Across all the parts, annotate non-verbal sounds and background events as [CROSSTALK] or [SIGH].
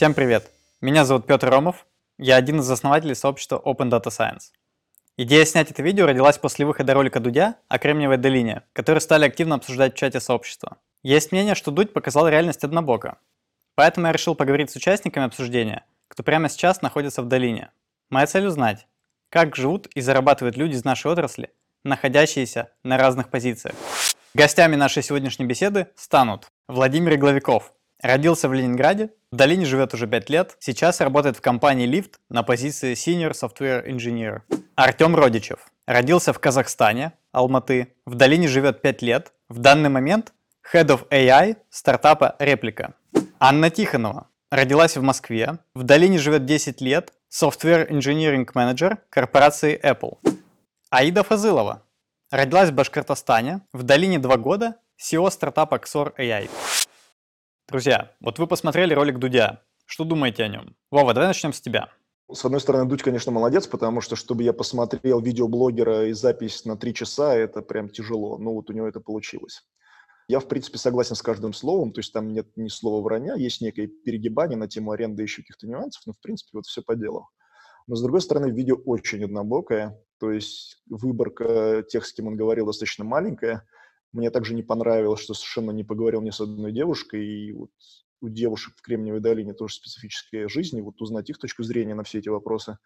Всем привет! Меня зовут Петр Ромов, я один из основателей сообщества Open Data Science. Идея снять это видео родилась после выхода ролика Дудя о Кремниевой долине, который стали активно обсуждать в чате сообщества. Есть мнение, что Дудь показал реальность однобоко. Поэтому я решил поговорить с участниками обсуждения, кто прямо сейчас находится в долине. Моя цель узнать, как живут и зарабатывают люди из нашей отрасли, находящиеся на разных позициях. Гостями нашей сегодняшней беседы станут Владимир Игловиков. Родился в Ленинграде, в долине живет уже 5 лет, сейчас работает в компании Lyft на позиции Senior Software Engineer. Артем Родичев. Родился в Казахстане, Алматы, в долине живет 5 лет, в данный момент Head of AI стартапа Реплика. Анна Тихонова. Родилась в Москве, в долине живет 10 лет, Software Engineering Manager корпорации Apple. Аида Фазылова. Родилась в Башкортостане, в долине 2 года, SEO стартапа Xor AI. Друзья, вот вы посмотрели ролик Дудя. Что думаете о нем? Вова, давай начнем с тебя. С одной стороны, Дудь, конечно, молодец, потому что, чтобы я посмотрел видеоблогера и запись на три часа, это прям тяжело. Ну, вот у него это получилось. Я, в принципе, согласен с каждым словом, то есть там нет ни слова вранья, есть некое перегибание на тему аренды еще каких-то нюансов, но, в принципе, вот все по делу. Но, с другой стороны, видео очень однобокое, то есть выборка тех, с кем он говорил, достаточно маленькая – мне также не понравилось, что совершенно не поговорил ни с одной девушкой, и вот у девушек в Кремниевой долине тоже специфическая жизнь, и вот узнать их точку зрения на все эти вопросы.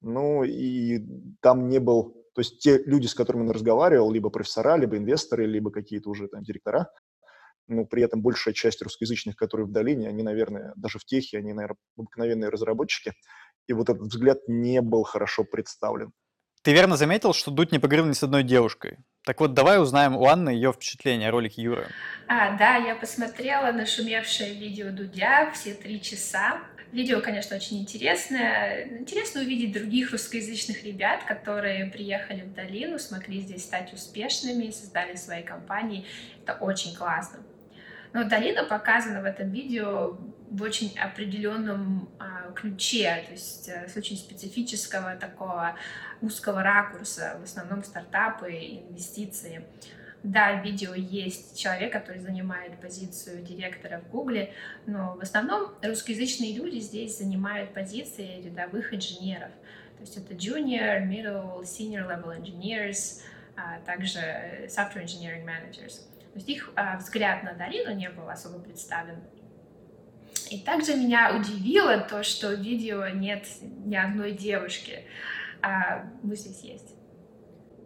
Ну, и там не был... То есть те люди, с которыми он разговаривал, либо профессора, либо инвесторы, либо какие-то уже там директора, но при этом большая часть русскоязычных, которые в долине, они, наверное, даже в техе, они, наверное, обыкновенные разработчики, и вот этот взгляд не был хорошо представлен. Ты верно заметил, что Дудь не поговорил ни с одной девушкой. Так вот, давай узнаем у Анны ее впечатление о ролике Юры. А, да, я посмотрела нашумевшее видео Дудя все три часа. Видео, конечно, очень интересное. Интересно увидеть других русскоязычных ребят, которые приехали в долину, смогли здесь стать успешными, создали свои компании. Это очень классно. Но долина показана в этом видео в очень определенном а, ключе, то есть а, с очень специфического такого узкого ракурса, в основном стартапы, инвестиции. Да, в видео есть человек, который занимает позицию директора в Гугле, но в основном русскоязычные люди здесь занимают позиции рядовых инженеров. То есть это junior, middle, senior level engineers, а также software engineering managers. То есть их а, взгляд на долину не был особо представлен. И также меня удивило то, что в видео нет ни одной девушки, а мы здесь есть.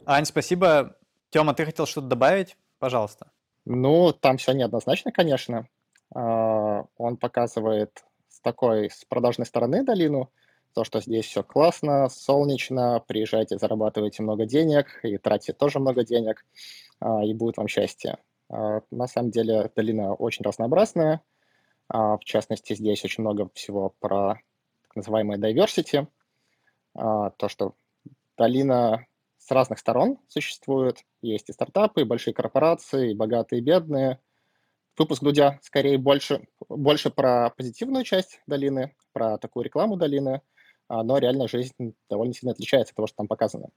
Ань, спасибо. Тёма, ты хотел что-то добавить? Пожалуйста. Ну, там все неоднозначно, конечно. А, он показывает с такой, с продажной стороны долину, то, что здесь все классно, солнечно, приезжайте, зарабатывайте много денег и тратите тоже много денег, а, и будет вам счастье. А, на самом деле долина очень разнообразная. А, в частности, здесь очень много всего про так называемое diversity. А, то, что долина с разных сторон существует. Есть и стартапы, и большие корпорации, и богатые, и бедные. Выпуск Дудя скорее больше, больше про позитивную часть долины, про такую рекламу долины, но реально жизнь довольно сильно отличается от того, что там показано.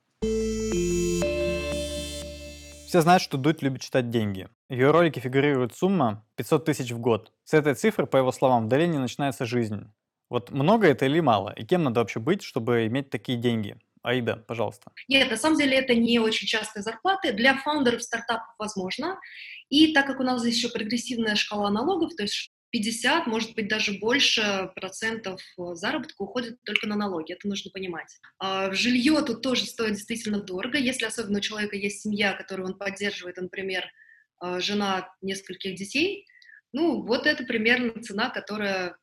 Все знают, что Дудь любит читать деньги. В ее ролике фигурирует сумма 500 тысяч в год. С этой цифры, по его словам, в долине начинается жизнь. Вот много это или мало? И кем надо вообще быть, чтобы иметь такие деньги? Аида, пожалуйста. Нет, на самом деле это не очень частые зарплаты. Для фаундеров стартапов возможно. И так как у нас здесь еще прогрессивная шкала налогов, то есть 50, может быть, даже больше процентов э, заработка уходит только на налоги, это нужно понимать. А жилье тут тоже стоит действительно дорого, если особенно у человека есть семья, которую он поддерживает, например, э, жена нескольких детей, ну, вот это примерно цена, которая...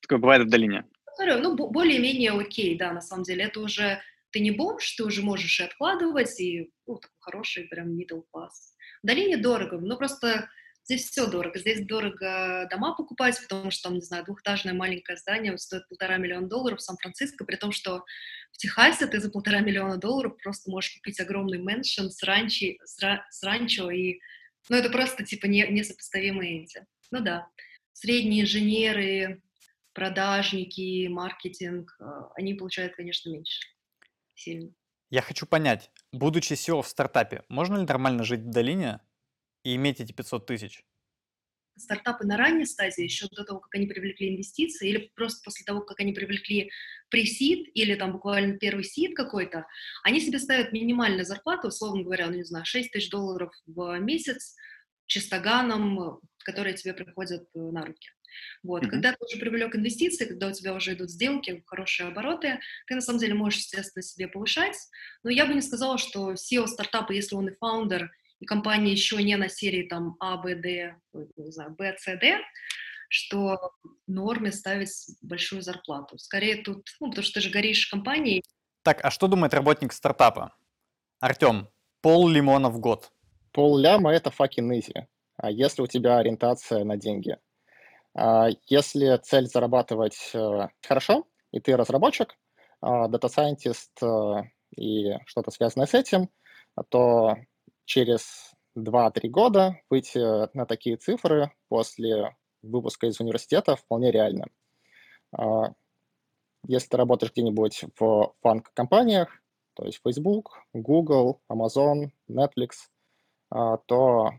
Такое бывает в долине. Которая, ну, более-менее окей, да, на самом деле. Это уже ты не бомж, ты уже можешь и откладывать, и, ну, такой хороший прям middle class. В долине дорого, но просто Здесь все дорого. Здесь дорого дома покупать, потому что, там, не знаю, двухэтажное маленькое здание стоит полтора миллиона долларов в Сан-Франциско, при том, что в Техасе ты за полтора миллиона долларов просто можешь купить огромный мэншн с, ранчи, с, ра, с ранчо, и, ну, это просто, типа, не, несопоставимые эти. Ну да, средние инженеры, продажники, маркетинг, а, они получают, конечно, меньше. Сильно. Я хочу понять, будучи SEO в стартапе, можно ли нормально жить в долине и иметь эти 500 тысяч? стартапы на ранней стадии, еще до того, как они привлекли инвестиции, или просто после того, как они привлекли пресид, или там буквально первый сид какой-то, они себе ставят минимальную зарплату, условно говоря, ну, не знаю, 6 тысяч долларов в месяц, чистоганом, которые тебе приходят э, на руки. Вот. Mm-hmm. Когда ты уже привлек инвестиции, когда у тебя уже идут сделки, хорошие обороты, ты на самом деле можешь, естественно, себе повышать. Но я бы не сказала, что SEO стартапа, если он и фаундер, и компания еще не на серии там А, Б, Д, не знаю, Б, С, Д, что норме ставить большую зарплату. Скорее тут, ну, потому что ты же горишь компанией. Так, а что думает работник стартапа? Артем, пол лимона в год. Пол ляма – это fucking easy. А если у тебя ориентация на деньги? А если цель зарабатывать э, хорошо, и ты разработчик, data scientist э, и что-то связанное с этим, то через 2-3 года выйти на такие цифры после выпуска из университета вполне реально. А если ты работаешь где-нибудь в фанк-компаниях, то есть Facebook, Google, Amazon, Netflix, а, то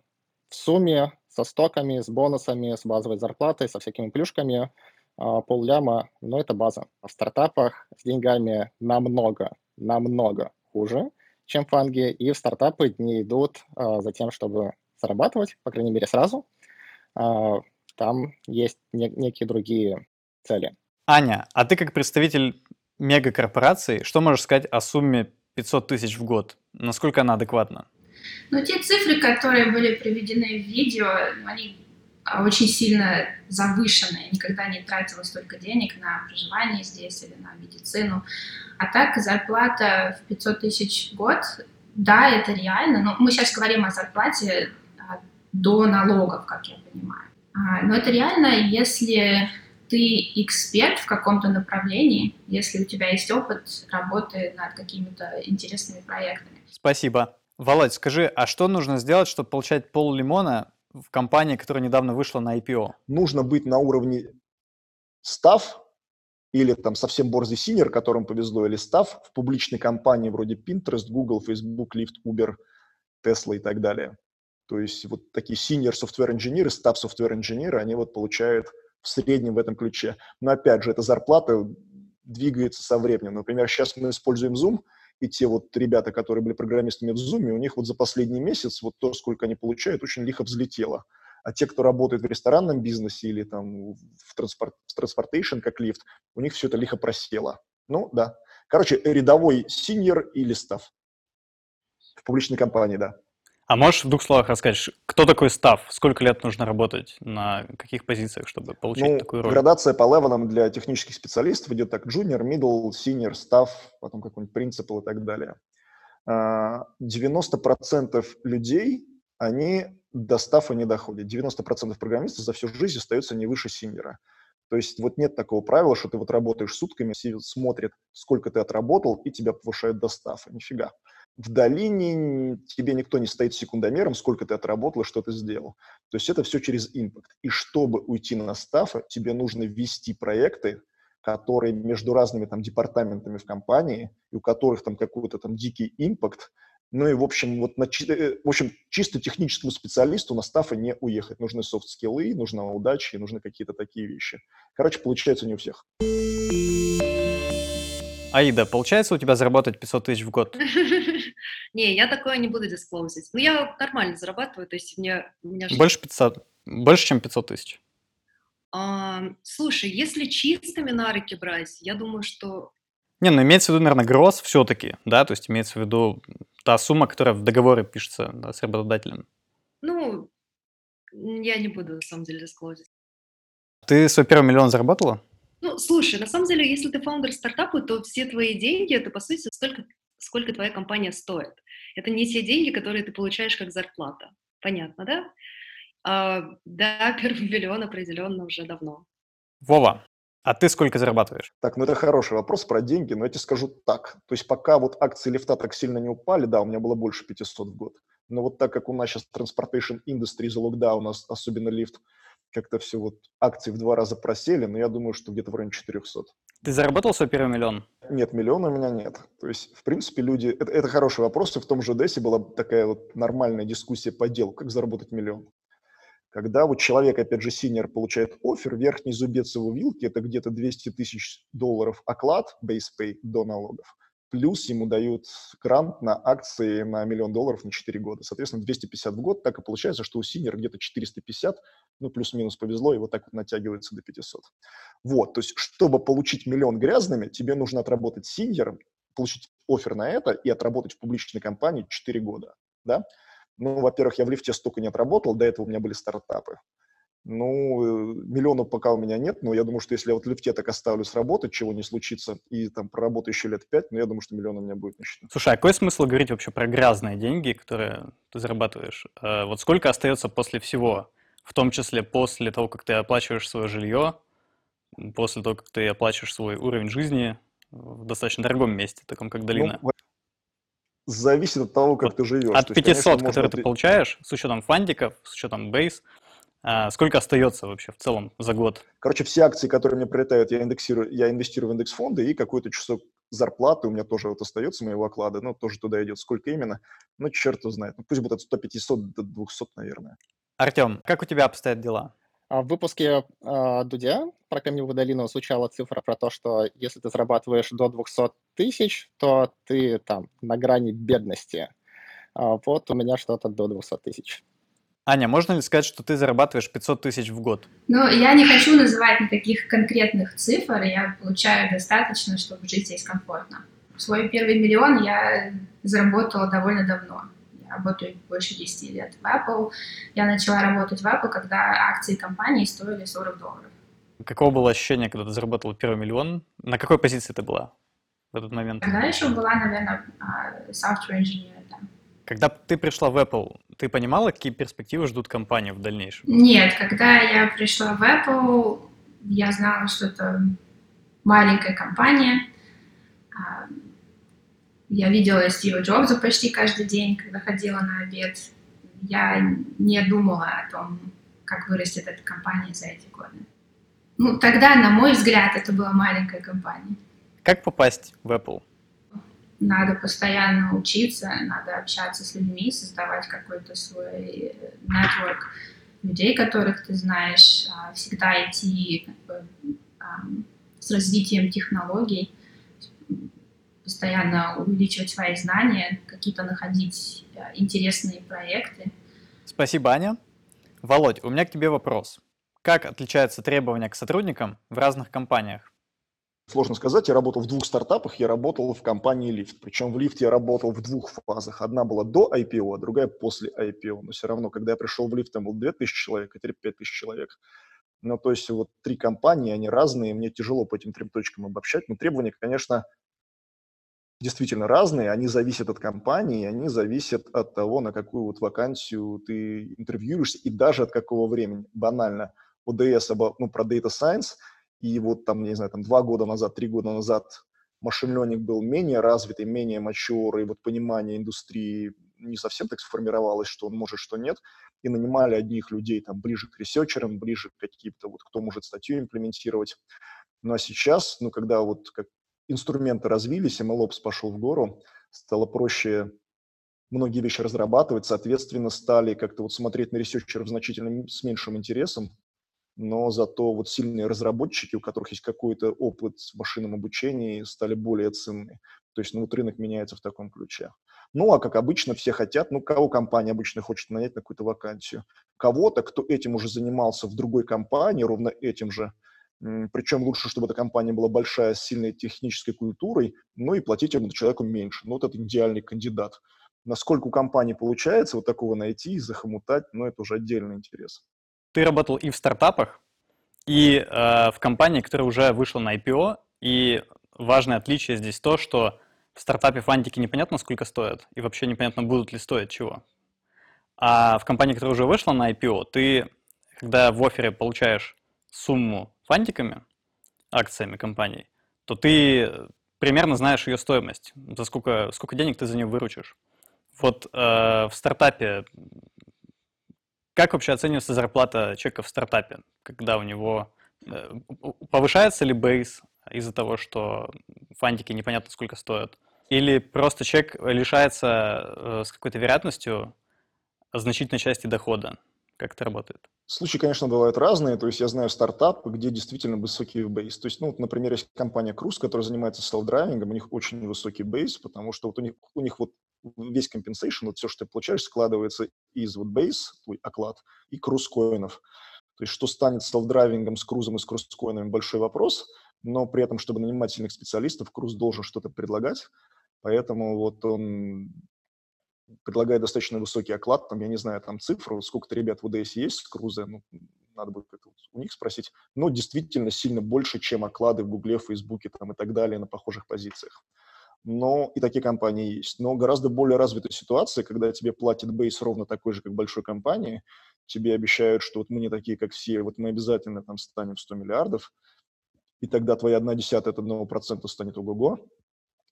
в сумме со стоками, с бонусами, с базовой зарплатой, со всякими плюшками, а, полляма, но это база. В стартапах с деньгами намного, намного хуже, чем в фанге, и в стартапы не идут а, за тем, чтобы зарабатывать, по крайней мере, сразу. А, там есть не, некие другие цели. Аня, а ты как представитель мегакорпорации, что можешь сказать о сумме 500 тысяч в год? Насколько она адекватна? Ну, те цифры, которые были приведены в видео, они очень сильно завышены. Я никогда не тратила столько денег на проживание здесь или на медицину. А так зарплата в 500 тысяч в год, да, это реально. Но мы сейчас говорим о зарплате а, до налогов, как я понимаю. А, но это реально, если ты эксперт в каком-то направлении, если у тебя есть опыт работы над какими-то интересными проектами. Спасибо. Володь, скажи, а что нужно сделать, чтобы получать пол лимона в компании, которая недавно вышла на IPO? Нужно быть на уровне став или там совсем борзый синер, которым повезло, или став в публичной компании вроде Pinterest, Google, Facebook, Lyft, Uber, Tesla и так далее. То есть вот такие senior software инженеры, став software инженеры, они вот получают в среднем в этом ключе. Но опять же, эта зарплата двигается со временем. Например, сейчас мы используем Zoom – и те вот ребята, которые были программистами в Zoom, у них вот за последний месяц вот то, сколько они получают, очень лихо взлетело. А те, кто работает в ресторанном бизнесе или там в, транспорт, в транспортейшн, как лифт, у них все это лихо просело. Ну, да. Короче, рядовой синьор или став. В публичной компании, да. А можешь в двух словах рассказать, кто такой став? Сколько лет нужно работать? На каких позициях, чтобы получить ну, такую роль? Градация по левелам для технических специалистов идет так junior, middle, senior, staff, потом какой-нибудь принципал и так далее. 90% а, людей, они до стафа не доходят. 90% программистов за всю жизнь остаются не выше синьора. То есть вот нет такого правила, что ты вот работаешь сутками, смотрит, сколько ты отработал, и тебя повышают до стафа. Нифига в долине тебе никто не стоит секундомером, сколько ты отработал и что ты сделал. То есть это все через импакт. И чтобы уйти на стафа, тебе нужно ввести проекты, которые между разными там департаментами в компании, и у которых там какой-то там дикий импакт, ну и, в общем, вот на, э, в общем, чисто техническому специалисту на стафа не уехать. Нужны софт-скиллы, нужна удача и нужны какие-то такие вещи. Короче, получается не у всех. Аида, получается у тебя заработать 500 тысяч в год? [LAUGHS] Не, я такое не буду дисклоузить. Ну, я нормально зарабатываю, то есть мне... меня Больше 500? Больше, чем 500 тысяч? А, слушай, если чистыми на руки брать, я думаю, что... Не, ну имеется в виду, наверное, гроз все-таки, да, то есть имеется в виду та сумма, которая в договоре пишется да, с работодателем. Ну, я не буду, на самом деле, дисклозить. Ты свой первый миллион заработала? Ну, слушай, на самом деле, если ты фаундер стартапа, то все твои деньги, это, по сути, столько, сколько твоя компания стоит. Это не те деньги, которые ты получаешь как зарплата. Понятно, да? А, да, [LAUGHS] первый миллион определенно уже давно. Вова, а ты сколько зарабатываешь? Так, ну это хороший вопрос про деньги, но я тебе скажу так. То есть пока вот акции лифта так сильно не упали, да, у меня было больше 500 в год. Но вот так как у нас сейчас transportation industry из-за локдауна, особенно лифт, как-то все вот акции в два раза просели, но я думаю, что где-то в районе 400. Ты заработал свой первый миллион? Нет, миллиона у меня нет. То есть, в принципе, люди... Это, это хороший вопрос, и в том же Десе была такая вот нормальная дискуссия по делу, как заработать миллион. Когда вот человек, опять же, senior получает оффер, верхний зубец его вилки – это где-то 200 тысяч долларов оклад, base pay, до налогов – плюс ему дают грант на акции на миллион долларов на 4 года. Соответственно, 250 в год, так и получается, что у senior где-то 450, ну, плюс-минус повезло, и вот так вот натягивается до 500. Вот, то есть, чтобы получить миллион грязными, тебе нужно отработать сеньором, получить оффер на это и отработать в публичной компании 4 года, да? Ну, во-первых, я в лифте столько не отработал, до этого у меня были стартапы. Ну, миллионов пока у меня нет, но я думаю, что если я вот в лифте так оставлю сработать, чего не случится, и там проработаю еще лет пять, ну, я думаю, что миллион у меня будет на счету. Слушай, а какой смысл говорить вообще про грязные деньги, которые ты зарабатываешь? Э, вот сколько остается после всего, в том числе после того, как ты оплачиваешь свое жилье, после того, как ты оплачиваешь свой уровень жизни в достаточно дорогом месте, таком как долина? Ну, зависит от того, как вот ты живешь. От 500, есть, конечно, которые ты получаешь, с учетом фандиков, с учетом бейс, а сколько остается вообще в целом за год? Короче, все акции, которые мне прилетают, я, индексирую, я инвестирую в индекс фонды, и какой-то часок зарплаты у меня тоже вот остается, моего оклада, ну, тоже туда идет. Сколько именно? Ну, черт его знает. Ну, пусть будет от 100-500 до 200, наверное. Артем, как у тебя обстоят дела? А в выпуске э, Дудя про Кремниевую долину звучала цифра про то, что если ты зарабатываешь до 200 тысяч, то ты там на грани бедности. А вот у меня что-то до 200 тысяч. Аня, можно ли сказать, что ты зарабатываешь 500 тысяч в год? Ну, я не хочу называть никаких конкретных цифр, я получаю достаточно, чтобы жить здесь комфортно. Свой первый миллион я заработала довольно давно. Я работаю больше 10 лет в Apple. Я начала работать в Apple, когда акции компании стоили 40 долларов. Каково было ощущение, когда ты заработала первый миллион? На какой позиции ты была в этот момент? Тогда еще была, наверное, а, software engineer. Когда ты пришла в Apple, ты понимала, какие перспективы ждут компанию в дальнейшем? Нет, когда я пришла в Apple, я знала, что это маленькая компания. А, я видела Стива Джобса почти каждый день, когда ходила на обед. Я не думала о том, как вырастет эта компания за эти годы. Ну, тогда, на мой взгляд, это была маленькая компания. Как попасть в Apple? Надо постоянно учиться, надо общаться с людьми, создавать какой-то свой нетворк людей, которых ты знаешь, а, всегда идти как бы, с развитием технологий, постоянно увеличивать свои знания, какие-то находить а, интересные проекты. Спасибо, Аня. Володь, у меня к тебе вопрос. Как отличаются требования к сотрудникам в разных компаниях? Сложно сказать, я работал в двух стартапах, я работал в компании Lyft. Причем в Lyft я работал в двух фазах. Одна была до IPO, а другая после IPO. Но все равно, когда я пришел в Lyft, там было 2000 человек, а теперь 5000 человек. Ну, то есть вот три компании, они разные, мне тяжело по этим трем точкам обобщать. Но требования, конечно, действительно разные, они зависят от компании, они зависят от того, на какую вот вакансию ты интервьюешься, и даже от какого времени. Банально, ODS, ну, про Data Science – и вот там, не знаю, там два года назад, три года назад machine learning был менее развитый, менее mature, и вот понимание индустрии не совсем так сформировалось, что он может, что нет, и нанимали одних людей там ближе к ресерчерам, ближе к каким-то вот, кто может статью имплементировать. Ну а сейчас, ну когда вот как инструменты развились, MLOps пошел в гору, стало проще многие вещи разрабатывать, соответственно, стали как-то вот смотреть на ресерчеров значительно с меньшим интересом, но зато вот сильные разработчики, у которых есть какой-то опыт в машинном обучении, стали более ценны. То есть ну, вот рынок меняется в таком ключе. Ну, а как обычно, все хотят, ну, кого компания обычно хочет нанять на какую-то вакансию? Кого-то, кто этим уже занимался в другой компании, ровно этим же, причем лучше, чтобы эта компания была большая, с сильной технической культурой, ну и платить этому человеку меньше. Ну, вот это идеальный кандидат. Насколько у компании получается вот такого найти и захомутать, ну, это уже отдельный интерес ты работал и в стартапах, и э, в компании, которая уже вышла на IPO, и важное отличие здесь то, что в стартапе фантики непонятно, сколько стоят, и вообще непонятно, будут ли стоить чего. А в компании, которая уже вышла на IPO, ты, когда в офере получаешь сумму фантиками, акциями компании, то ты примерно знаешь ее стоимость, за сколько, сколько денег ты за нее выручишь. Вот э, в стартапе как вообще оценивается зарплата человека в стартапе, когда у него э, повышается ли бейс из-за того, что фантики непонятно сколько стоят, или просто человек лишается э, с какой-то вероятностью значительной части дохода Как это работает? Случаи, конечно, бывают разные. То есть я знаю стартап, где действительно высокий бейс. То есть, ну, вот, например, есть компания Cruise, которая занимается self-driving ом, у них очень высокий бейс, потому что вот у них, у них вот весь compensation, вот все, что ты получаешь, складывается из вот бейс, твой оклад, и круз-коинов. То есть что станет с селф-драйвингом, с крузом и с круз-коинами – большой вопрос, но при этом, чтобы нанимать сильных специалистов, круз должен что-то предлагать, поэтому вот он предлагает достаточно высокий оклад, там, я не знаю, там цифру, сколько-то ребят в УДС есть с Круза, ну, надо будет у них спросить, но действительно сильно больше, чем оклады в Гугле, Фейсбуке там, и так далее на похожих позициях. Но и такие компании есть. Но гораздо более развитая ситуация, когда тебе платит бейс ровно такой же, как большой компании, тебе обещают, что вот мы не такие, как все, вот мы обязательно там станем в 100 миллиардов, и тогда твоя одна десятая от одного процента станет ого-го,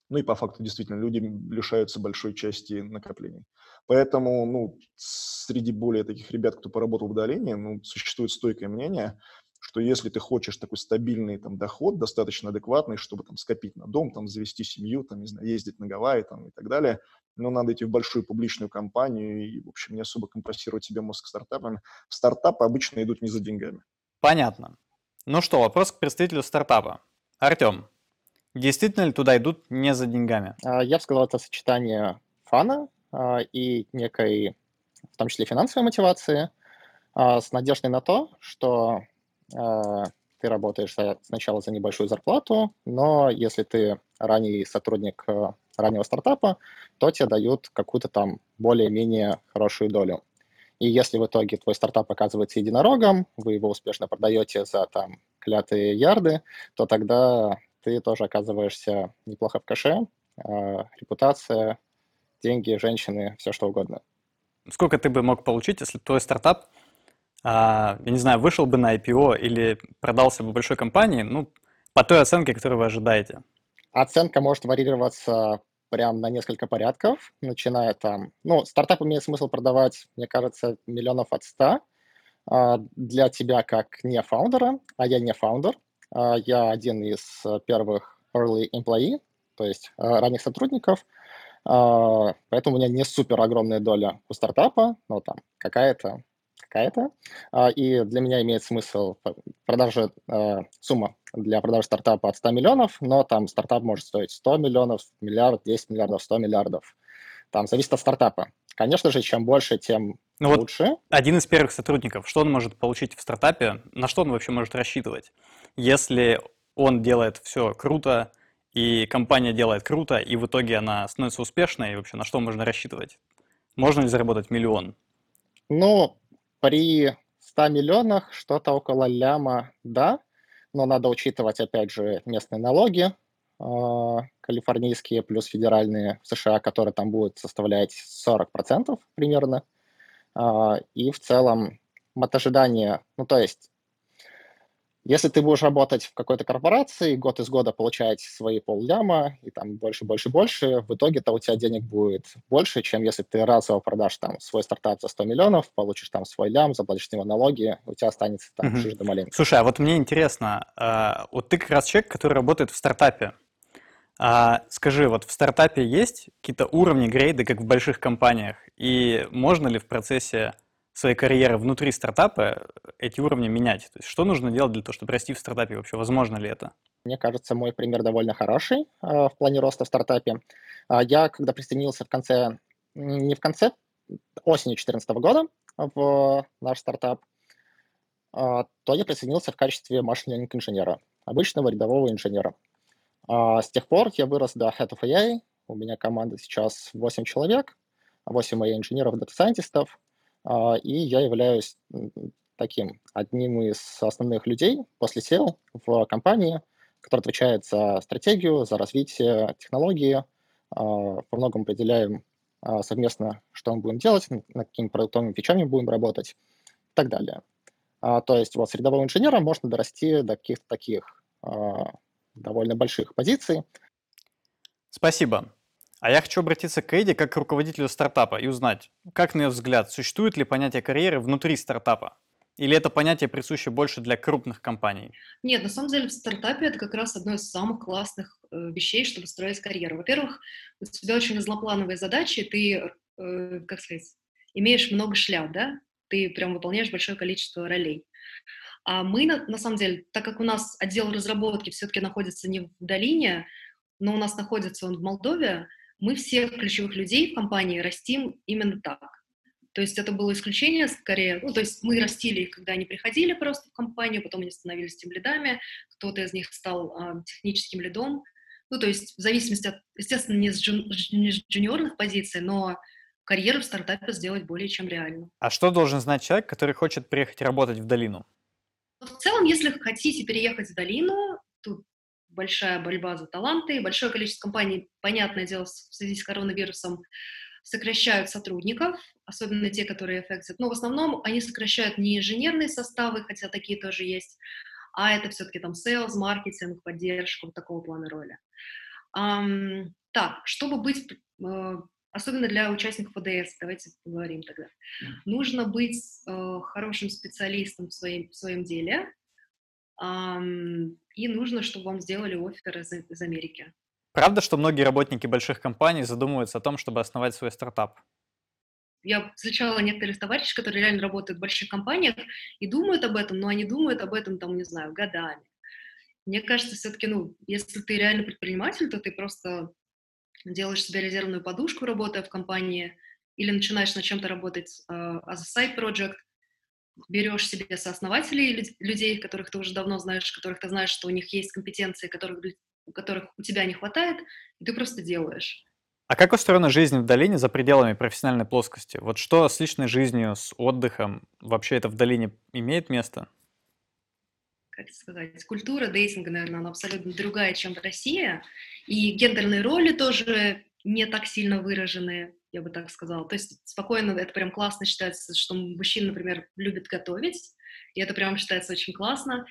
ну и по факту действительно люди лишаются большой части накоплений. Поэтому ну, среди более таких ребят, кто поработал в удалении, ну, существует стойкое мнение, что если ты хочешь такой стабильный там, доход, достаточно адекватный, чтобы там, скопить на дом, там, завести семью, там, не знаю, ездить на Гавайи там, и так далее, но надо идти в большую публичную компанию и, в общем, не особо компрессировать себе мозг стартапами. Стартапы обычно идут не за деньгами. Понятно. Ну что, вопрос к представителю стартапа. Артем, Действительно ли туда идут не за деньгами? А, я бы сказал, это сочетание фана а, и некой, в том числе финансовой мотивации, а, с надеждой на то, что ты работаешь сначала за небольшую зарплату, но если ты ранний сотрудник раннего стартапа, то тебе дают какую-то там более-менее хорошую долю. И если в итоге твой стартап оказывается единорогом, вы его успешно продаете за там клятые ярды, то тогда ты тоже оказываешься неплохо в каше, а, репутация, деньги, женщины, все что угодно. Сколько ты бы мог получить, если твой стартап, а, я не знаю, вышел бы на IPO или продался бы большой компании, ну, по той оценке, которую вы ожидаете? Оценка может варьироваться прям на несколько порядков, начиная там... Ну, стартап имеет смысл продавать, мне кажется, миллионов от ста а, для тебя как не фаундера, а я не фаундер, а, я один из первых early employee, то есть ранних сотрудников, а, поэтому у меня не супер огромная доля у стартапа, но там какая-то, какая-то. А, и для меня имеет смысл продажа, сумма для продажи стартапа от 100 миллионов, но там стартап может стоить 100 миллионов, миллиард, 10 миллиардов, 100 миллиардов. Там зависит от стартапа. Конечно же, чем больше, тем ну лучше. Вот один из первых сотрудников, что он может получить в стартапе, на что он вообще может рассчитывать? Если он делает все круто, и компания делает круто, и в итоге она становится успешной, и вообще на что можно рассчитывать? Можно ли заработать миллион? Ну, при 100 миллионах что-то около ляма, да, но надо учитывать, опять же, местные налоги, э, калифорнийские плюс федеральные в США, которые там будут составлять 40% примерно. Э, и в целом от ожидания, ну то есть если ты будешь работать в какой-то корпорации, год из года получать свои полляма, и там больше, больше, больше, в итоге-то у тебя денег будет больше, чем если ты разово продашь там свой стартап за 100 миллионов, получишь там свой лям, заплатишь с него налоги, у тебя останется там угу. жижда маленькая. Слушай, а вот мне интересно, а, вот ты как раз человек, который работает в стартапе. А, скажи, вот в стартапе есть какие-то уровни, грейды, как в больших компаниях? И можно ли в процессе своей карьеры внутри стартапа эти уровни менять? То есть что нужно делать для того, чтобы расти в стартапе вообще? Возможно ли это? Мне кажется, мой пример довольно хороший э, в плане роста в стартапе. Э, я, когда присоединился в конце, не в конце, осенью 2014 года в наш стартап, э, то я присоединился в качестве machine инженера, обычного рядового инженера. Э, с тех пор я вырос до Head of AI, у меня команда сейчас 8 человек, 8 AI инженеров, data scientist ов, а, и я являюсь таким одним из основных людей после CEO в компании, который отвечает за стратегию, за развитие технологии. А, по многому определяем а, совместно, что мы будем делать, над какими продуктовыми фичами будем работать и так далее. То есть вот с рядового инженера можно дорасти до каких-то таких довольно больших позиций. Спасибо. А я хочу обратиться к Эйде как к руководителю стартапа и узнать, как, на ее взгляд, существует ли понятие карьеры внутри стартапа? Или это понятие присуще больше для крупных компаний? Нет, на самом деле в стартапе это как раз одно из самых классных э, вещей, чтобы строить карьеру. Во-первых, у тебя очень злоплановые задачи, ты, э, как сказать, имеешь много шляп, да? ты прям выполняешь большое количество ролей. А мы, на, на самом деле, так как у нас отдел разработки все-таки находится не в долине, но у нас находится он в Молдове, мы всех ключевых людей в компании растим именно так. То есть это было исключение скорее, ну, то есть мы растили их, когда они приходили просто в компанию, потом они становились тем лидами, кто-то из них стал э, техническим лидом, ну, то есть в зависимости от, естественно, не с, джун, не с джуниорных позиций, но карьеру в стартапе сделать более чем реально. А что должен знать человек, который хочет приехать работать в долину? В целом, если хотите переехать в долину, тут большая борьба за таланты, большое количество компаний, понятное дело, в связи с коронавирусом, сокращают сотрудников, особенно те, которые affected. Но в основном они сокращают не инженерные составы, хотя такие тоже есть, а это все-таки там sales, маркетинг, поддержка, вот такого плана роли. Um, так, чтобы быть, uh, особенно для участников ОДС, давайте поговорим тогда. Нужно быть uh, хорошим специалистом в своем, в своем деле, и нужно, чтобы вам сделали офер из, из Америки. Правда, что многие работники больших компаний задумываются о том, чтобы основать свой стартап? Я встречала некоторых товарищей, которые реально работают в больших компаниях и думают об этом, но они думают об этом, там, не знаю, годами. Мне кажется, все-таки, ну, если ты реально предприниматель, то ты просто делаешь себе резервную подушку, работая в компании, или начинаешь на чем-то работать uh, as a side project, берешь себе сооснователей, людей, которых ты уже давно знаешь, которых ты знаешь, что у них есть компетенции, которых которых у тебя не хватает, и ты просто делаешь. А как устроена жизнь в долине за пределами профессиональной плоскости? Вот что с личной жизнью, с отдыхом? Вообще это в долине имеет место? Как сказать, культура дейтинга, наверное, она абсолютно другая, чем в России. И гендерные роли тоже не так сильно выражены, я бы так сказала. То есть спокойно, это прям классно считается, что мужчина, например, любит готовить, и это прям считается очень классно.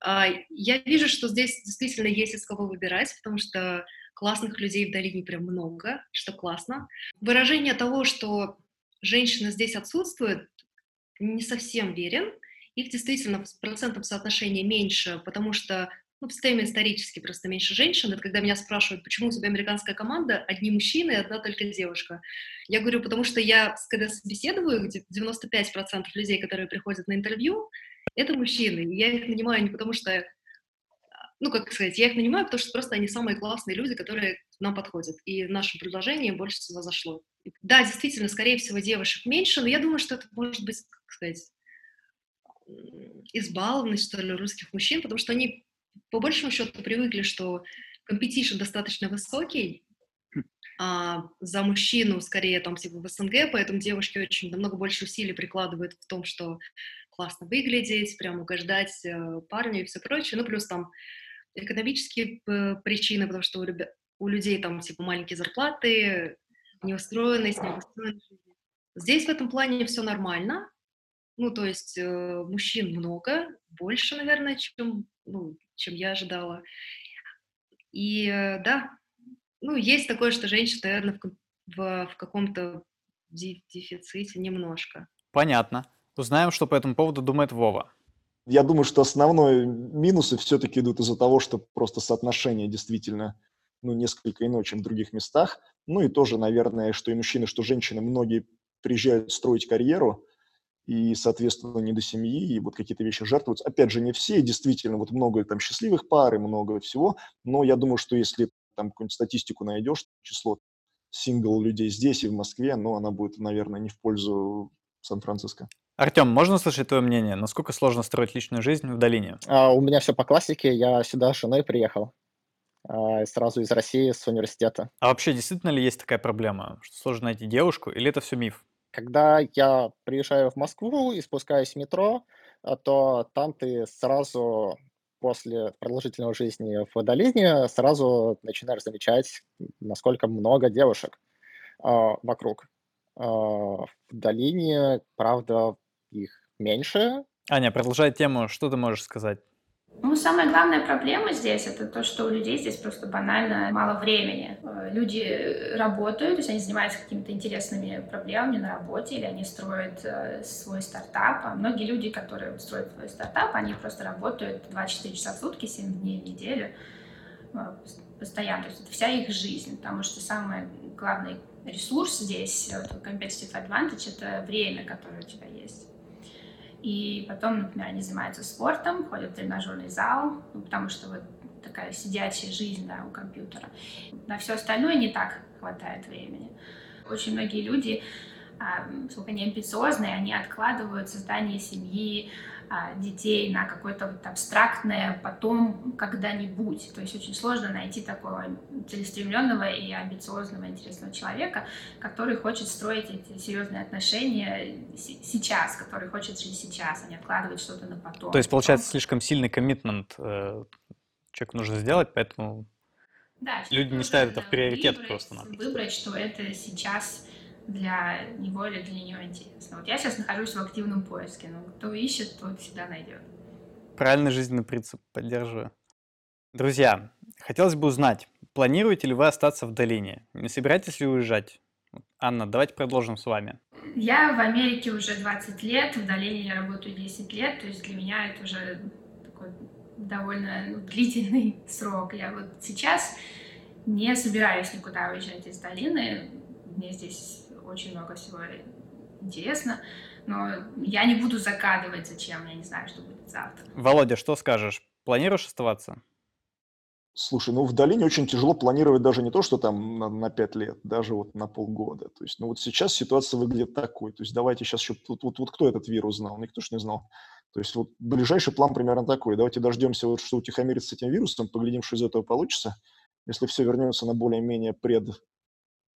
А, я вижу, что здесь действительно есть из кого выбирать, потому что классных людей в долине прям много, что классно. Выражение того, что женщина здесь отсутствует, не совсем верен. Их действительно в процентном соотношении меньше, потому что ну, постоянно исторически просто меньше женщин. Это когда меня спрашивают, почему у тебя американская команда, одни мужчины и одна только девушка. Я говорю, потому что я, когда собеседую, где 95% людей, которые приходят на интервью, это мужчины. Я их нанимаю не потому что, ну, как сказать, я их нанимаю, потому что просто они самые классные люди, которые нам подходят. И наше предложение больше всего зашло. Да, действительно, скорее всего, девушек меньше, но я думаю, что это может быть, как сказать, избалованность, что ли, русских мужчин, потому что они по большему счету привыкли, что competition достаточно высокий, а за мужчину скорее там типа в СНГ, поэтому девушки очень намного больше усилий прикладывают в том, что классно выглядеть, прям угождать э, парню и все прочее. Ну, плюс там экономические причины, потому что у, ребят, у людей там типа маленькие зарплаты, неустроенность, неустроенность. Здесь в этом плане все нормально. Ну, то есть э, мужчин много, больше, наверное, чем, ну, чем я ожидала. И э, да, ну, есть такое, что женщина, наверное, в, в, в каком-то дефиците немножко. Понятно. Узнаем, что по этому поводу думает Вова. Я думаю, что основные минусы все-таки идут из-за того, что просто соотношение действительно ну, несколько иное, чем в других местах. Ну и тоже, наверное, что и мужчины, что женщины, многие приезжают строить карьеру, и, соответственно, не до семьи, и вот какие-то вещи жертвуются. Опять же, не все, действительно, вот много там счастливых пар и много всего, но я думаю, что если там какую-нибудь статистику найдешь, число сингл людей здесь и в Москве, но она будет, наверное, не в пользу Сан-Франциско. Артем, можно услышать твое мнение? Насколько сложно строить личную жизнь в долине? А, у меня все по классике. Я сюда с женой приехал. А, сразу из России, с университета. А вообще, действительно ли есть такая проблема, что сложно найти девушку, или это все миф? Когда я приезжаю в Москву и спускаюсь в метро, а, то там ты сразу после продолжительной жизни в долине сразу начинаешь замечать, насколько много девушек э, вокруг. Э, в долине, правда, их меньше. Аня, продолжай тему, что ты можешь сказать? Ну, самая главная проблема здесь это то, что у людей здесь просто банально мало времени. Э, люди работают, то есть они занимаются какими-то интересными проблемами на работе, или они строят э, свой стартап. А многие люди, которые строят свой стартап, они просто работают 24 часа в сутки, 7 дней в неделю э, постоянно. То есть это вся их жизнь, потому что самый главный ресурс здесь, вот, competitive advantage, это время, которое у тебя есть. И потом, например, они занимаются спортом, ходят в тренажерный зал, ну, потому что вот такая сидячая жизнь да, у компьютера. На все остальное не так хватает времени. Очень многие люди, сколько они амбициозные, они откладывают создание семьи, детей на какое-то вот абстрактное потом когда-нибудь. То есть очень сложно найти такого целеустремленного и амбициозного, интересного человека, который хочет строить эти серьезные отношения сейчас, который хочет жить сейчас, а не откладывать что-то на потом. То есть, получается, слишком сильный коммитмент э, человеку нужно сделать, поэтому да, люди не ставят это в приоритет просто. Выбрать, что это сейчас для него или для нее интересно. Вот я сейчас нахожусь в активном поиске, но кто ищет, тот всегда найдет. Правильный жизненный принцип, поддерживаю. Друзья, хотелось бы узнать, планируете ли вы остаться в долине? Не собираетесь ли уезжать? Анна, давайте продолжим с вами. Я в Америке уже 20 лет, в долине я работаю 10 лет, то есть для меня это уже такой довольно ну, длительный [LAUGHS] срок. Я вот сейчас не собираюсь никуда уезжать из долины. Мне здесь очень много всего интересно, но я не буду загадывать, зачем, я не знаю, что будет завтра. Володя, что скажешь? Планируешь оставаться? Слушай, ну в долине очень тяжело планировать даже не то, что там на, на 5 лет, даже вот на полгода. То есть, ну вот сейчас ситуация выглядит такой. То есть давайте сейчас еще... Вот, вот, вот кто этот вирус знал? Никто же не знал. То есть вот ближайший план примерно такой. Давайте дождемся, вот, что утихомирится с этим вирусом, поглядим, что из этого получится. Если все вернется на более-менее пред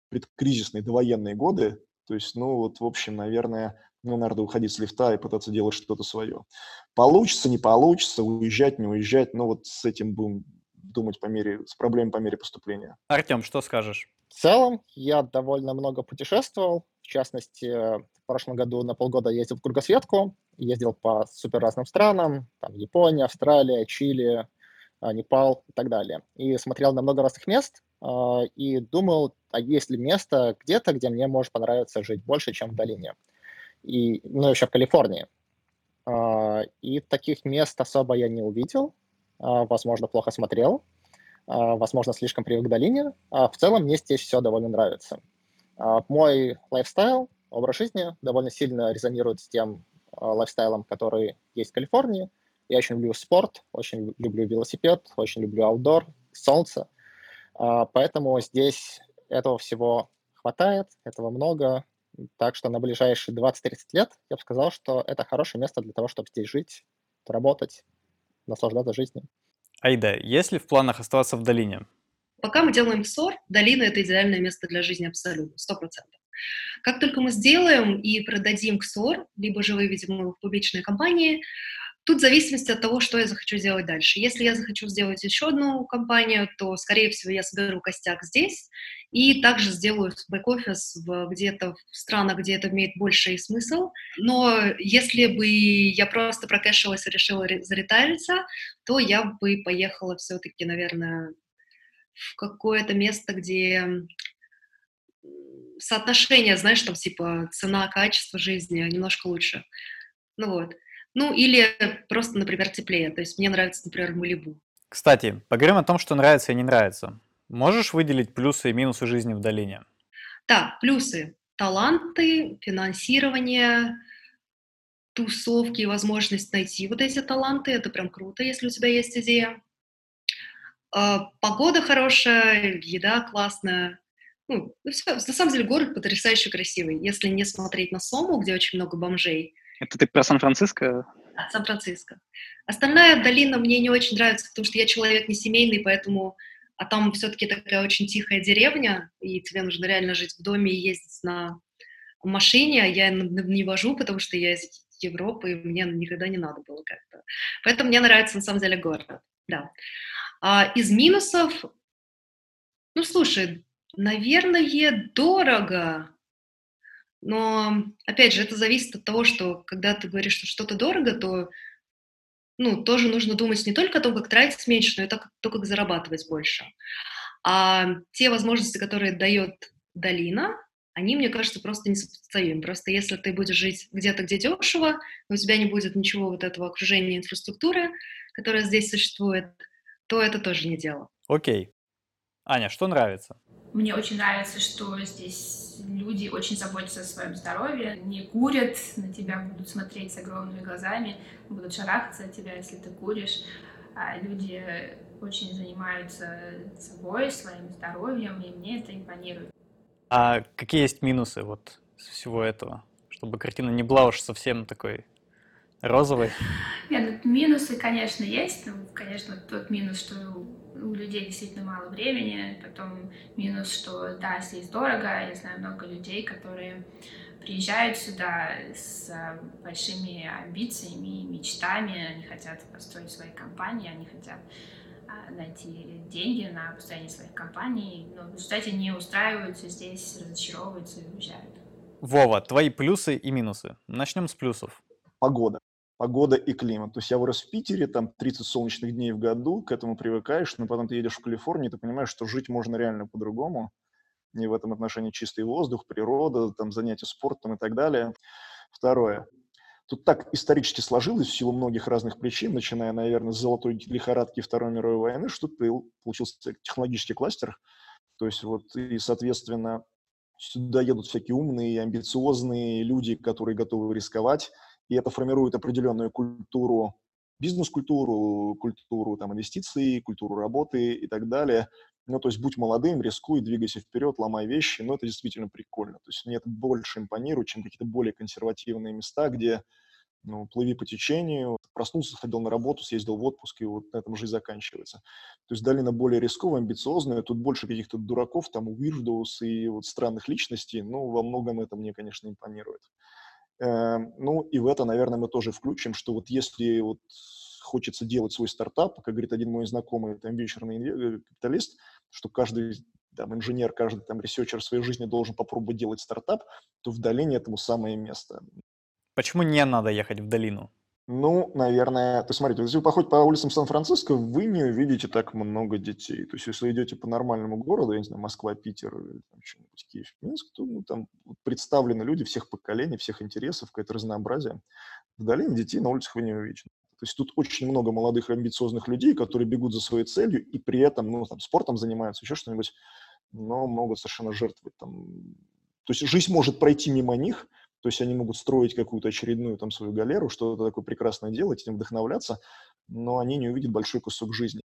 предкризисные довоенные годы, то есть, ну вот, в общем, наверное, ну, надо уходить с лифта и пытаться делать что-то свое. Получится, не получится, уезжать, не уезжать, ну вот с этим будем думать по мере, с проблемой по мере поступления. Артем, что скажешь? В целом, я довольно много путешествовал. В частности, в прошлом году на полгода ездил в кругосветку, ездил по супер разным странам, там Япония, Австралия, Чили, а, Непал и так далее. И смотрел на много разных мест, и думал, а есть ли место где-то, где мне может понравиться жить больше, чем в долине. И, ну, еще в Калифорнии. А, и таких мест особо я не увидел. А, возможно, плохо смотрел. Возможно, слишком привык к долине. В целом, мне здесь все довольно нравится. Мой лайфстайл, образ жизни довольно сильно резонирует с тем лайфстайлом, который есть в Калифорнии. Я очень люблю спорт, очень люблю велосипед, очень люблю аутдор, солнце – а, поэтому здесь этого всего хватает, этого много. Так что на ближайшие 20-30 лет я бы сказал, что это хорошее место для того, чтобы здесь жить, работать, наслаждаться жизнью. Айда, есть ли в планах оставаться в долине? Пока мы делаем СОР, долина — это идеальное место для жизни абсолютно, 100%. Как только мы сделаем и продадим КСОР, либо же выведем его в публичные компании, Тут в зависимости от того, что я захочу сделать дальше. Если я захочу сделать еще одну компанию, то, скорее всего, я соберу костяк здесь и также сделаю бэк-офис где-то в странах, где это имеет больший смысл. Но если бы я просто прокэшилась и решила заритариться, то я бы поехала все-таки, наверное, в какое-то место, где соотношение, знаешь, там типа цена-качество жизни немножко лучше. Ну вот. Ну, или просто, например, теплее. То есть мне нравится, например, Малибу. Кстати, поговорим о том, что нравится и не нравится. Можешь выделить плюсы и минусы жизни в долине? Да, плюсы. Таланты, финансирование, тусовки и возможность найти вот эти таланты. Это прям круто, если у тебя есть идея. А, погода хорошая, еда классная. Ну, все. На самом деле город потрясающе красивый. Если не смотреть на Сому, где очень много бомжей, это ты про Сан-Франциско? Сан-Франциско. Остальная долина мне не очень нравится, потому что я человек не семейный, поэтому... А там все-таки такая очень тихая деревня, и тебе нужно реально жить в доме и ездить на машине, а я не вожу, потому что я из Европы, и мне никогда не надо было как-то. Поэтому мне нравится, на самом деле, город, да. А из минусов, ну, слушай, наверное, дорого. Но, опять же, это зависит от того, что когда ты говоришь, что что-то дорого, то ну, тоже нужно думать не только о том, как тратить меньше, но и то, то как зарабатывать больше. А те возможности, которые дает долина, они, мне кажется, просто несопоставимы. Просто если ты будешь жить где-то, где дешево, у тебя не будет ничего вот этого окружения инфраструктуры, которая здесь существует, то это тоже не дело. Окей. Аня, что нравится? Мне очень нравится, что здесь люди очень заботятся о своем здоровье, не курят, на тебя будут смотреть с огромными глазами, будут шарахаться от тебя, если ты куришь. А люди очень занимаются собой, своим здоровьем, и мне это импонирует. А какие есть минусы вот всего этого? Чтобы картина не была уж совсем такой розовой. Нет, ну, минусы, конечно, есть. Ну, конечно, тот минус, что у людей действительно мало времени. Потом минус, что да, здесь дорого. Я знаю много людей, которые приезжают сюда с большими амбициями и мечтами. Они хотят построить свои компании, они хотят а, найти деньги на построение своих компаний, но в результате не устраиваются здесь, разочаровываются и уезжают. Вова, твои плюсы и минусы. Начнем с плюсов. Погода. Погода и климат. То есть я вырос в Питере, там 30 солнечных дней в году, к этому привыкаешь, но потом ты едешь в Калифорнию, ты понимаешь, что жить можно реально по-другому. И в этом отношении чистый воздух, природа, там занятия спортом и так далее. Второе. Тут так исторически сложилось в силу многих разных причин, начиная, наверное, с золотой лихорадки Второй мировой войны, что тут получился технологический кластер. То есть вот и, соответственно, сюда едут всякие умные, амбициозные люди, которые готовы рисковать, и это формирует определенную культуру, бизнес-культуру, культуру там, инвестиций, культуру работы и так далее. Ну, то есть будь молодым, рискуй, двигайся вперед, ломай вещи, но это действительно прикольно. То есть мне это больше импонирует, чем какие-то более консервативные места, где ну, плыви по течению, проснулся, сходил на работу, съездил в отпуск, и вот на этом жизнь заканчивается. То есть долина более рисковая, амбициозная, тут больше каких-то дураков, там, weirdos и вот странных личностей, ну, во многом это мне, конечно, импонирует. Эм, ну, и в это, наверное, мы тоже включим, что вот если вот хочется делать свой стартап, как говорит один мой знакомый, там, венчурный э, капиталист, что каждый там, инженер, каждый там researcher в своей жизни должен попробовать делать стартап, то в долине этому самое место. Почему не надо ехать в долину? Ну, наверное, то смотрите, если вы походите по улицам Сан-Франциско, вы не увидите так много детей. То есть, если идете по нормальному городу, я не знаю, Москва, Питер или там что-нибудь Киев, Минск, то ну, там представлены люди всех поколений, всех интересов, какое-то разнообразие. В долине детей на улицах вы не увидите. То есть тут очень много молодых амбициозных людей, которые бегут за своей целью и при этом, ну, там, спортом занимаются, еще что-нибудь, но могут совершенно жертвовать там. То есть жизнь может пройти мимо них, то есть они могут строить какую-то очередную там свою галеру, что-то такое прекрасное делать, этим вдохновляться, но они не увидят большой кусок жизни.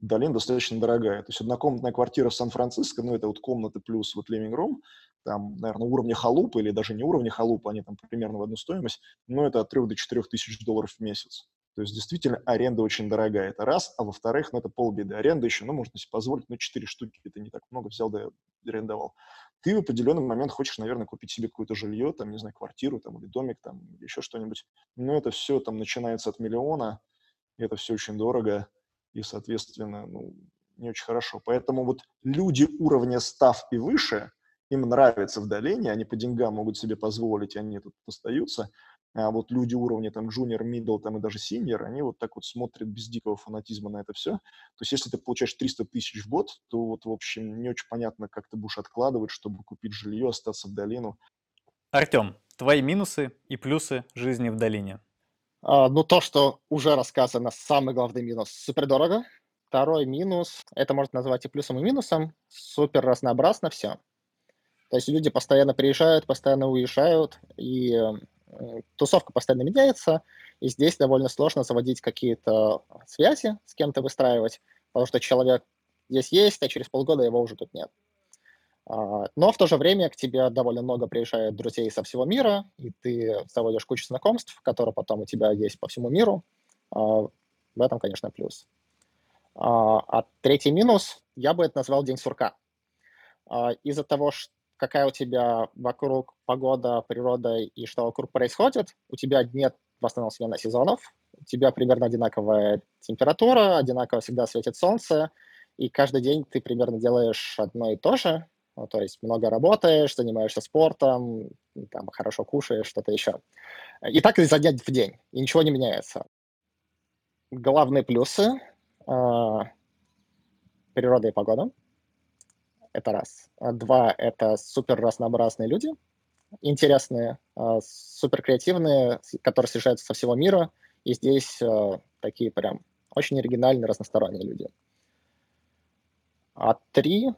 Долина достаточно дорогая. То есть однокомнатная квартира в Сан-Франциско, ну, это вот комната плюс вот room, там, наверное, уровня халупы или даже не уровня халупы, они там примерно в одну стоимость, но это от 3 до 4 тысяч долларов в месяц. То есть действительно аренда очень дорогая, это раз, а во-вторых, ну это полбеды. Аренда еще, ну можно себе позволить, ну 4 штуки, это не так много, взял да арендовал ты в определенный момент хочешь, наверное, купить себе какое-то жилье, там, не знаю, квартиру, там, или домик, там, или еще что-нибудь. Но это все там начинается от миллиона, и это все очень дорого, и, соответственно, ну, не очень хорошо. Поэтому вот люди уровня став и выше, им нравится в долине, они по деньгам могут себе позволить, они тут остаются, а вот люди уровня там junior, middle там и даже senior, они вот так вот смотрят без дикого фанатизма на это все. То есть если ты получаешь 300 тысяч в год, то вот, в общем, не очень понятно, как ты будешь откладывать, чтобы купить жилье, остаться в долину. Артем, твои минусы и плюсы жизни в долине. А, ну, то, что уже рассказано, самый главный минус – супер дорого. Второй минус, это можно назвать и плюсом, и минусом, супер разнообразно все. То есть люди постоянно приезжают, постоянно уезжают, и Э, тусовка постоянно меняется, и здесь довольно сложно заводить какие-то связи с кем-то выстраивать, потому что человек здесь есть, а через полгода его уже тут нет. А, но в то же время к тебе довольно много приезжает друзей со всего мира, и ты заводишь кучу знакомств, которые потом у тебя есть по всему миру. А, в этом, конечно, плюс. А, а третий минус, я бы это назвал день сурка. Из-за того, что какая у тебя вокруг погода, природа и что вокруг происходит. У тебя нет в основном смена сезонов, у тебя примерно одинаковая температура, одинаково всегда светит солнце, и каждый день ты примерно делаешь одно и то же, ну, то есть много работаешь, занимаешься спортом, там, хорошо кушаешь, что-то еще. И так изо дня в день, и ничего не меняется. Главные плюсы э, – природа и погода – это раз. А два – это супер разнообразные люди, интересные, а, супер креативные, которые съезжаются со всего мира, и здесь а, такие прям очень оригинальные, разносторонние люди. А три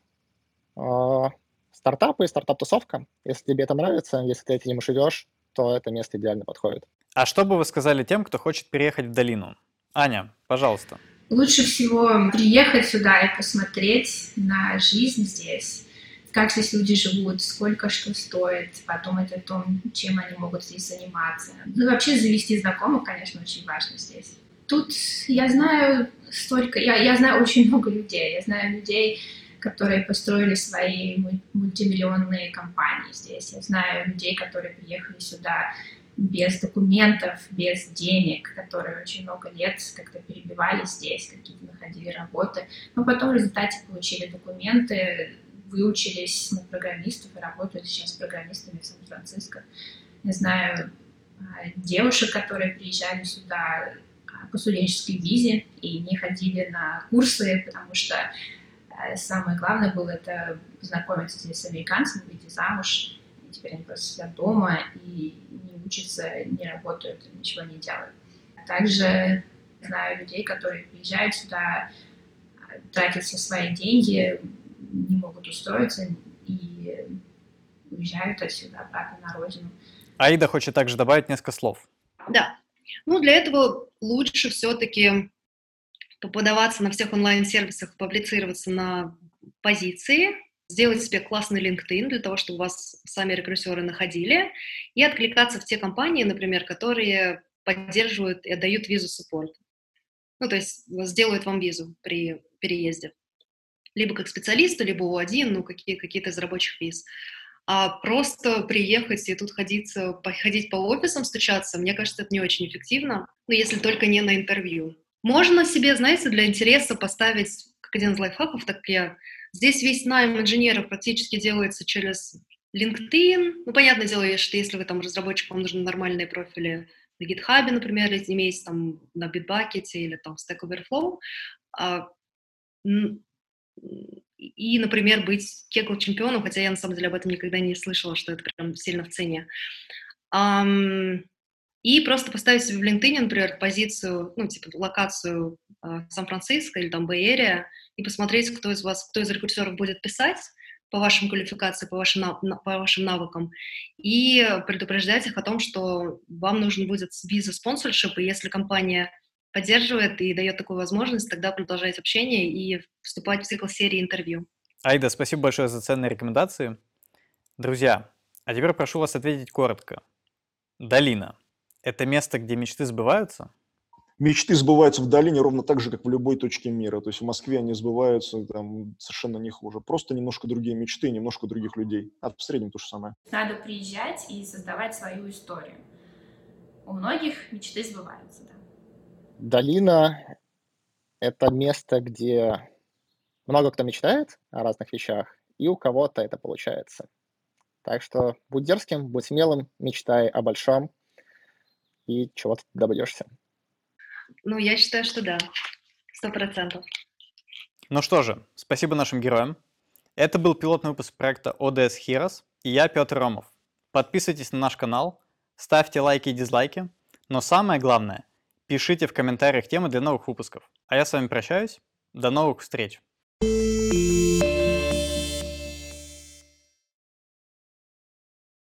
стартапы, стартап-тусовка. Если тебе это нравится, если ты этим живешь, то это место идеально подходит. А что бы вы сказали тем, кто хочет переехать в долину? Аня, пожалуйста. Лучше всего приехать сюда и посмотреть на жизнь здесь, как здесь люди живут, сколько что стоит, подумать о том, чем они могут здесь заниматься. Ну, вообще завести знакомых, конечно, очень важно здесь. Тут я знаю столько, я, я знаю очень много людей, я знаю людей, которые построили свои мультимиллионные компании здесь. Я знаю людей, которые приехали сюда без документов, без денег, которые очень много лет как-то перебивались здесь, какие-то находили работы, но потом в результате получили документы, выучились на программистов и работают сейчас программистами в Сан-Франциско. Я знаю а, девушек, которые приезжали сюда а, по студенческой визе и не ходили на курсы, потому что а, самое главное было это познакомиться здесь с американцами, выйти замуж. Теперь они просто сидят дома и не учатся, не работают, ничего не делают. Также знаю людей, которые приезжают сюда, тратят все свои деньги, не могут устроиться и уезжают отсюда обратно на родину. Аида хочет также добавить несколько слов. Да. Ну, для этого лучше все-таки подаваться на всех онлайн-сервисах, публицироваться на позиции, сделать себе классный LinkedIn для того, чтобы вас сами рекрутеры находили, и откликаться в те компании, например, которые поддерживают и отдают визу суппорт. Ну, то есть сделают вам визу при переезде либо как специалиста, либо У1, ну, какие, какие-то из рабочих виз. А просто приехать и тут ходить, ходить по офисам, стучаться, мне кажется, это не очень эффективно, ну, если только не на интервью. Можно себе, знаете, для интереса поставить, как один из лайфхаков, так я, здесь весь найм инженеров практически делается через LinkedIn. Ну, понятное дело, что если вы там разработчик, вам нужны нормальные профили на GitHub, например, если имеете там на Bitbucket или там Stack Overflow. А, и, например, быть кегл-чемпионом, хотя я на самом деле об этом никогда не слышала, что это прям сильно в цене. Um, и просто поставить себе в LinkedIn, например, позицию, ну, типа, локацию uh, Сан-Франциско или там Бэй-Эрия, и посмотреть, кто из вас, кто из рекрутеров будет писать по вашим квалификациям, по вашим, по вашим навыкам, и предупреждать их о том, что вам нужен будет виза спонсоршип, и если компания поддерживает и дает такую возможность, тогда продолжать общение и вступать в цикл серии интервью. Айда, спасибо большое за ценные рекомендации. Друзья, а теперь прошу вас ответить коротко. Долина – это место, где мечты сбываются? Мечты сбываются в долине ровно так же, как в любой точке мира. То есть в Москве они сбываются там, совершенно не хуже. Просто немножко другие мечты, немножко других людей. А в среднем то же самое. Надо приезжать и создавать свою историю. У многих мечты сбываются, да. Долина — это место, где много кто мечтает о разных вещах, и у кого-то это получается. Так что будь дерзким, будь смелым, мечтай о большом, и чего-то добьешься. Ну, я считаю, что да, сто процентов. Ну что же, спасибо нашим героям. Это был пилотный выпуск проекта ODS Heroes, и я Петр Ромов. Подписывайтесь на наш канал, ставьте лайки и дизлайки, но самое главное – Пишите в комментариях темы для новых выпусков. А я с вами прощаюсь. До новых встреч. thank you